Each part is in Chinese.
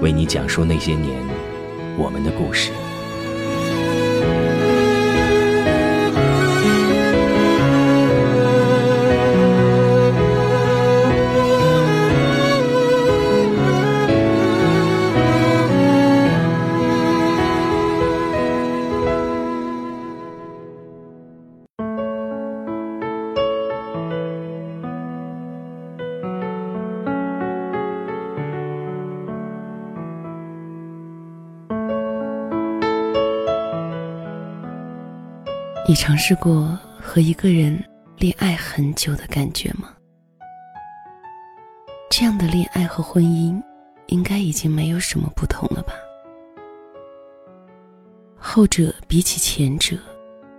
为你讲述那些年我们的故事。你尝试过和一个人恋爱很久的感觉吗？这样的恋爱和婚姻，应该已经没有什么不同了吧？后者比起前者，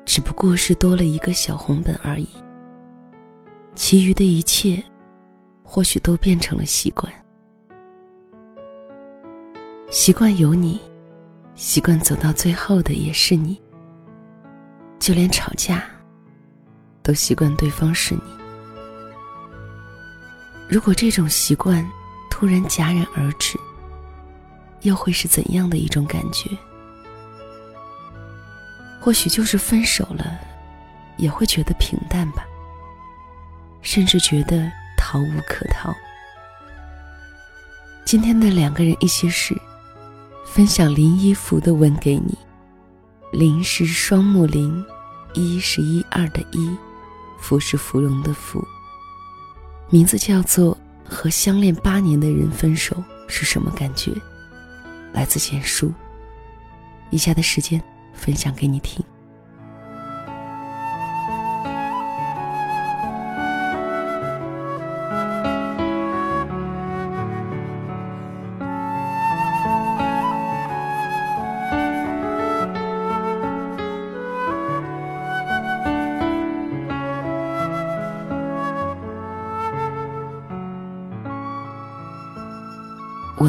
只不过是多了一个小红本而已。其余的一切，或许都变成了习惯。习惯有你，习惯走到最后的也是你。就连吵架，都习惯对方是你。如果这种习惯突然戛然而止，又会是怎样的一种感觉？或许就是分手了，也会觉得平淡吧，甚至觉得逃无可逃。今天的两个人一些事，分享林一福的文给你。林是双木林，一是一二的一，芙是芙蓉的芙。名字叫做和相恋八年的人分手是什么感觉？来自简书。以下的时间分享给你听。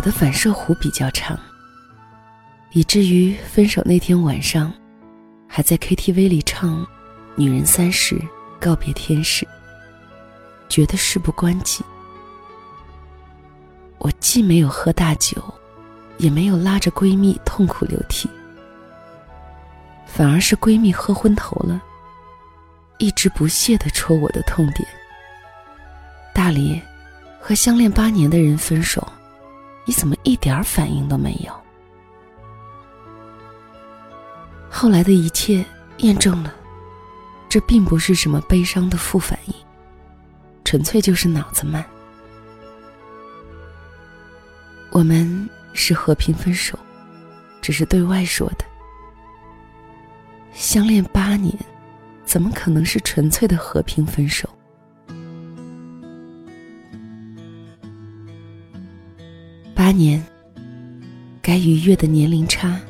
我的反射弧比较长，以至于分手那天晚上，还在 KTV 里唱《女人三十告别天使》，觉得事不关己。我既没有喝大酒，也没有拉着闺蜜痛哭流涕，反而是闺蜜喝昏头了，一直不屑地戳我的痛点。大连，和相恋八年的人分手。你怎么一点反应都没有？后来的一切验证了，这并不是什么悲伤的副反应，纯粹就是脑子慢。我们是和平分手，只是对外说的。相恋八年，怎么可能是纯粹的和平分手？八年，该逾越的年龄差、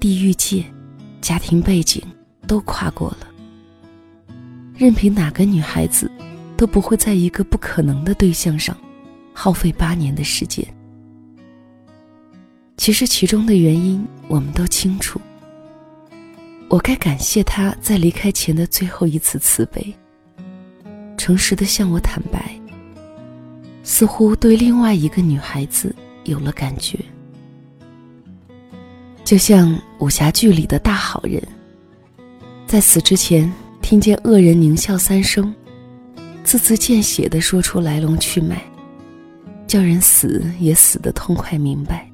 地域界、家庭背景都跨过了。任凭哪个女孩子，都不会在一个不可能的对象上耗费八年的时间。其实其中的原因我们都清楚。我该感谢他在离开前的最后一次慈悲，诚实的向我坦白。似乎对另外一个女孩子有了感觉，就像武侠剧里的大好人，在死之前听见恶人狞笑三声，字字见血的说出来龙去脉，叫人死也死得痛快明白，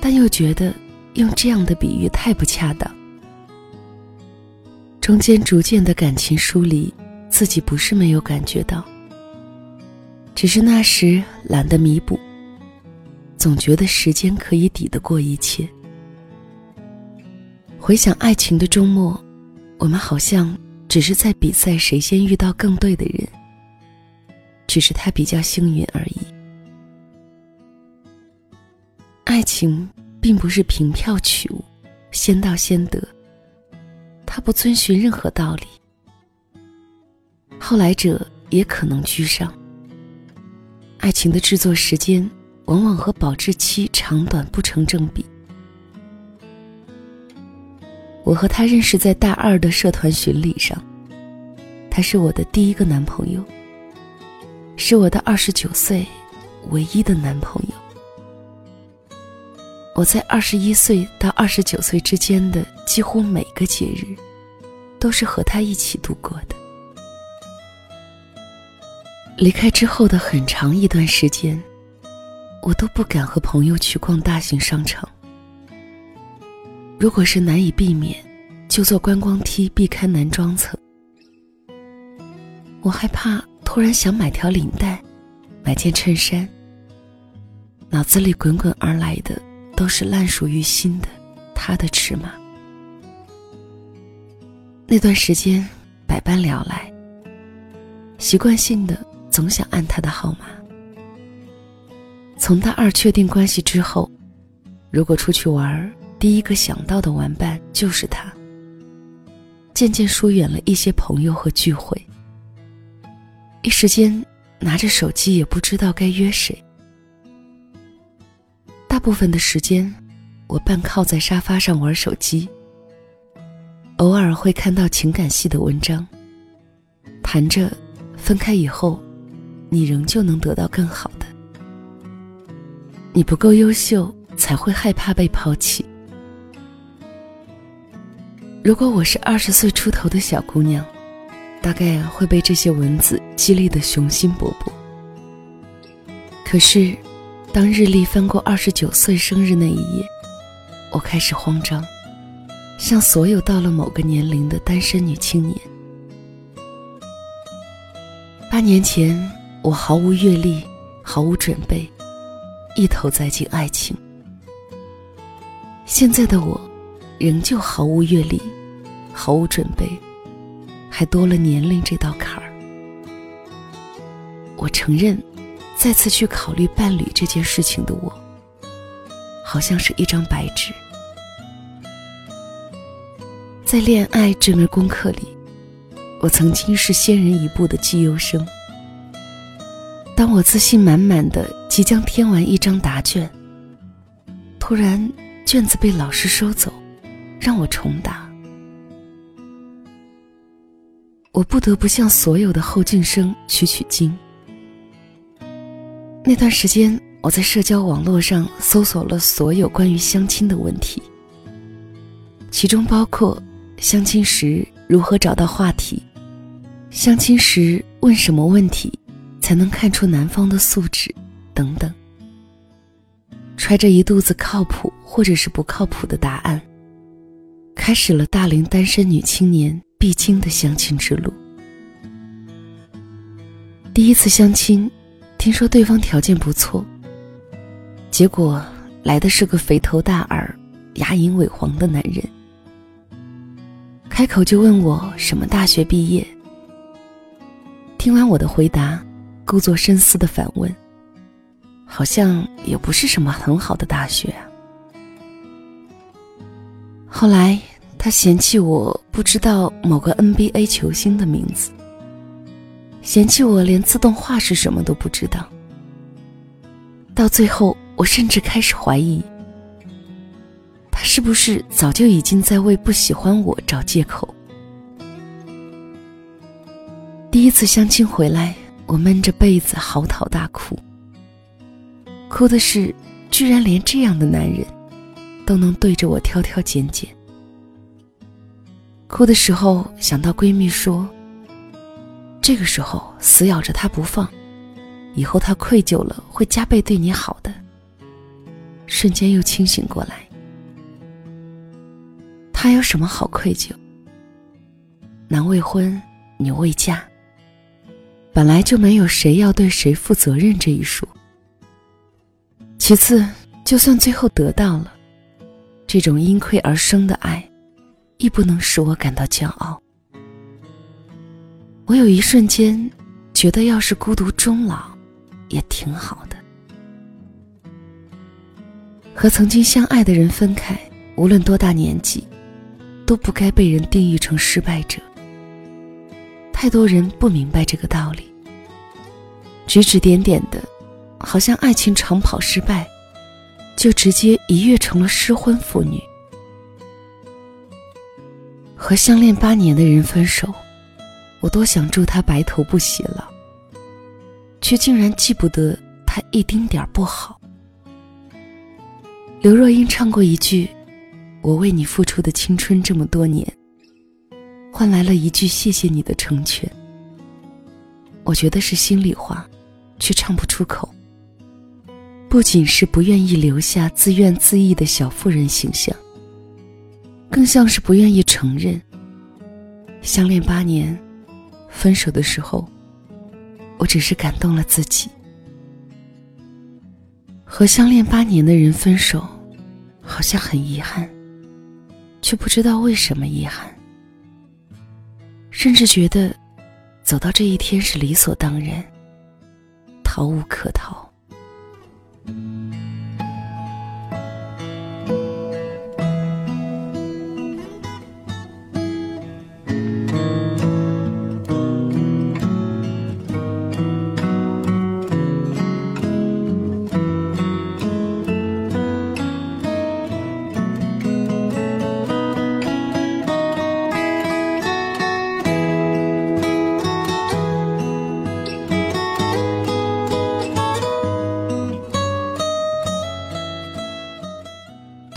但又觉得用这样的比喻太不恰当。中间逐渐的感情疏离，自己不是没有感觉到，只是那时懒得弥补，总觉得时间可以抵得过一切。回想爱情的周末，我们好像只是在比赛谁先遇到更对的人。只是他比较幸运而已。爱情并不是凭票取物，先到先得。他不遵循任何道理。后来者也可能居上。爱情的制作时间往往和保质期长短不成正比。我和他认识在大二的社团巡礼上，他是我的第一个男朋友。是我的二十九岁唯一的男朋友。我在二十一岁到二十九岁之间的几乎每个节日，都是和他一起度过的。离开之后的很长一段时间，我都不敢和朋友去逛大型商场。如果是难以避免，就坐观光梯避开男装层。我害怕。突然想买条领带，买件衬衫。脑子里滚滚而来的都是烂熟于心的他的尺码。那段时间百般聊来，习惯性的总想按他的号码。从大二确定关系之后，如果出去玩，第一个想到的玩伴就是他。渐渐疏远了一些朋友和聚会。一时间，拿着手机也不知道该约谁。大部分的时间，我半靠在沙发上玩手机。偶尔会看到情感系的文章，谈着分开以后，你仍旧能得到更好的。你不够优秀，才会害怕被抛弃。如果我是二十岁出头的小姑娘。大概会被这些文字激励得雄心勃勃。可是，当日历翻过二十九岁生日那一页，我开始慌张，像所有到了某个年龄的单身女青年。八年前，我毫无阅历，毫无准备，一头栽进爱情。现在的我，仍旧毫无阅历，毫无准备。还多了年龄这道坎儿。我承认，再次去考虑伴侣这件事情的我，好像是一张白纸。在恋爱这门功课里，我曾经是先人一步的绩优生。当我自信满满的即将填完一张答卷，突然卷子被老师收走，让我重答。我不得不向所有的后进生取取经。那段时间，我在社交网络上搜索了所有关于相亲的问题，其中包括相亲时如何找到话题，相亲时问什么问题才能看出男方的素质等等。揣着一肚子靠谱或者是不靠谱的答案，开始了大龄单身女青年。必经的相亲之路。第一次相亲，听说对方条件不错，结果来的是个肥头大耳、牙龈萎黄的男人。开口就问我什么大学毕业。听完我的回答，故作深思的反问：“好像也不是什么很好的大学。”后来。他嫌弃我不知道某个 NBA 球星的名字，嫌弃我连自动化是什么都不知道。到最后，我甚至开始怀疑，他是不是早就已经在为不喜欢我找借口。第一次相亲回来，我闷着被子嚎啕大哭，哭的是，居然连这样的男人，都能对着我挑挑拣拣。哭的时候想到闺蜜说，这个时候死咬着他不放，以后他愧疚了会加倍对你好的，瞬间又清醒过来。他有什么好愧疚？男未婚，女未嫁，本来就没有谁要对谁负责任这一说。其次，就算最后得到了，这种因愧而生的爱，亦不能使我感到骄傲。我有一瞬间，觉得要是孤独终老，也挺好的。和曾经相爱的人分开，无论多大年纪，都不该被人定义成失败者。太多人不明白这个道理，指指点点的。好像爱情长跑失败，就直接一跃成了失婚妇女。和相恋八年的人分手，我多想祝他白头不偕了，却竟然记不得他一丁点儿不好。刘若英唱过一句：“我为你付出的青春这么多年，换来了一句谢谢你的成全。”我觉得是心里话，却唱不出口。不仅是不愿意留下自怨自艾的小妇人形象，更像是不愿意承认。相恋八年，分手的时候，我只是感动了自己。和相恋八年的人分手，好像很遗憾，却不知道为什么遗憾，甚至觉得走到这一天是理所当然，逃无可逃。Thank you.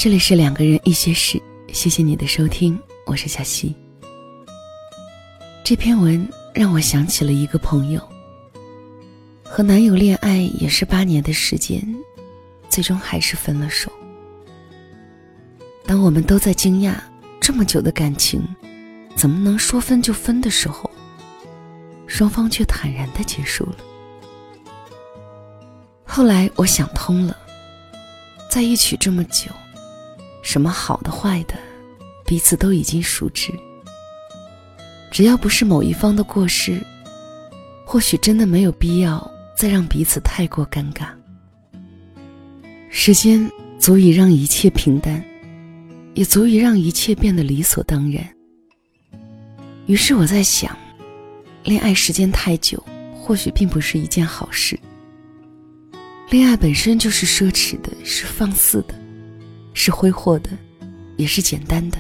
这里是两个人一些事，谢谢你的收听，我是小溪。这篇文让我想起了一个朋友，和男友恋爱也是八年的时间，最终还是分了手。当我们都在惊讶这么久的感情怎么能说分就分的时候，双方却坦然的结束了。后来我想通了，在一起这么久。什么好的坏的，彼此都已经熟知。只要不是某一方的过失，或许真的没有必要再让彼此太过尴尬。时间足以让一切平淡，也足以让一切变得理所当然。于是我在想，恋爱时间太久，或许并不是一件好事。恋爱本身就是奢侈的，是放肆的。是挥霍的，也是简单的；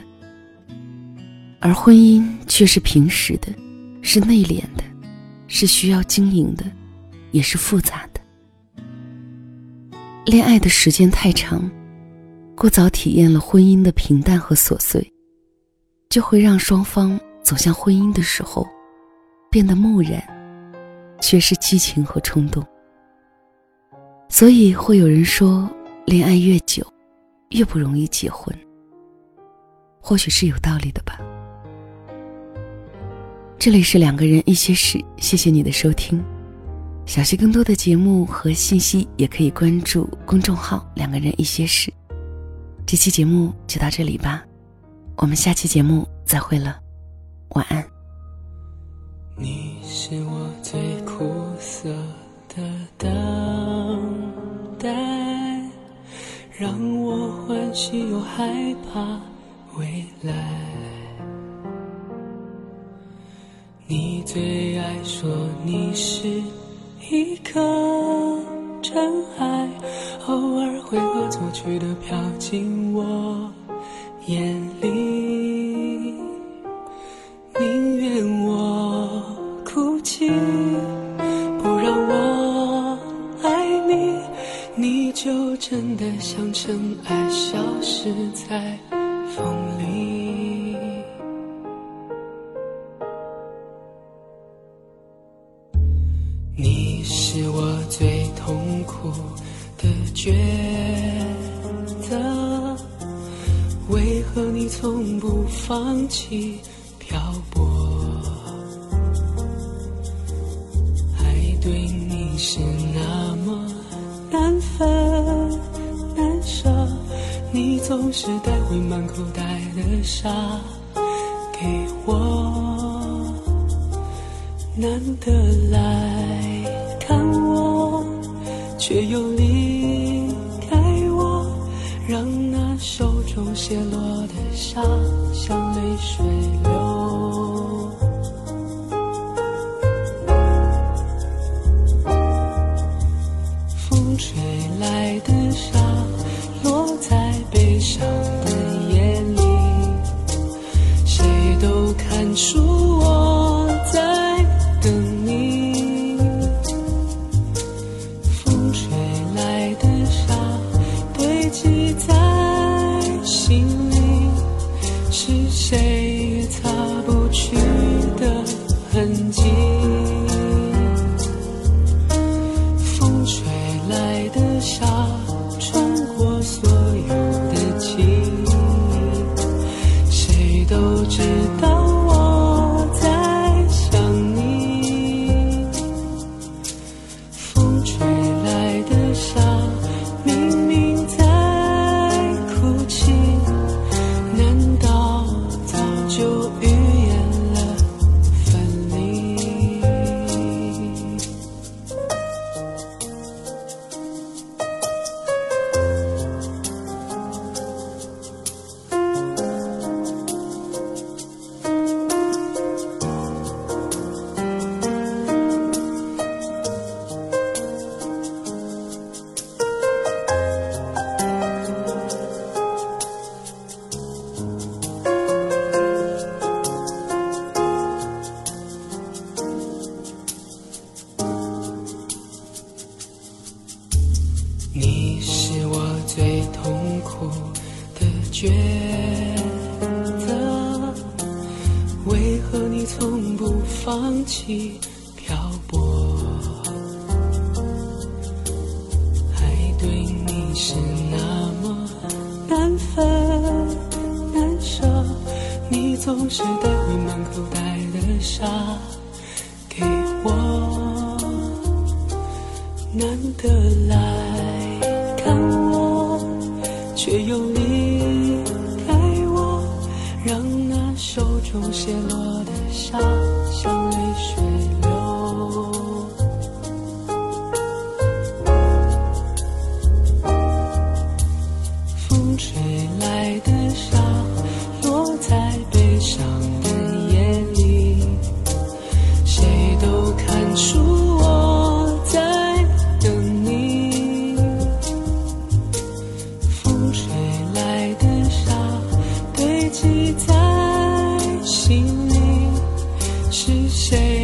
而婚姻却是平实的，是内敛的，是需要经营的，也是复杂的。恋爱的时间太长，过早体验了婚姻的平淡和琐碎，就会让双方走向婚姻的时候变得木然，缺失激情和冲动。所以会有人说，恋爱越久。越不容易结婚，或许是有道理的吧。这里是两个人一些事，谢谢你的收听。小溪更多的节目和信息，也可以关注公众号“两个人一些事”。这期节目就到这里吧，我们下期节目再会了，晚安。你是我最苦涩的等待。让我欢喜又害怕未来。你最爱说你是一颗尘埃，偶尔会恶作剧的飘进我眼里，宁愿我哭泣。起漂泊？爱对你是那么难分难舍，你总是带回满口袋的沙给我，难得来看我，却又离开我，让那手中泻落的沙像水流。风吹来的沙，落在悲伤的夜里，谁都看出我起漂泊？爱对你是那么难分难舍，你总是带回满口袋的沙给我。难得来看我，却又离开我，让那手中泻落记在心里，是谁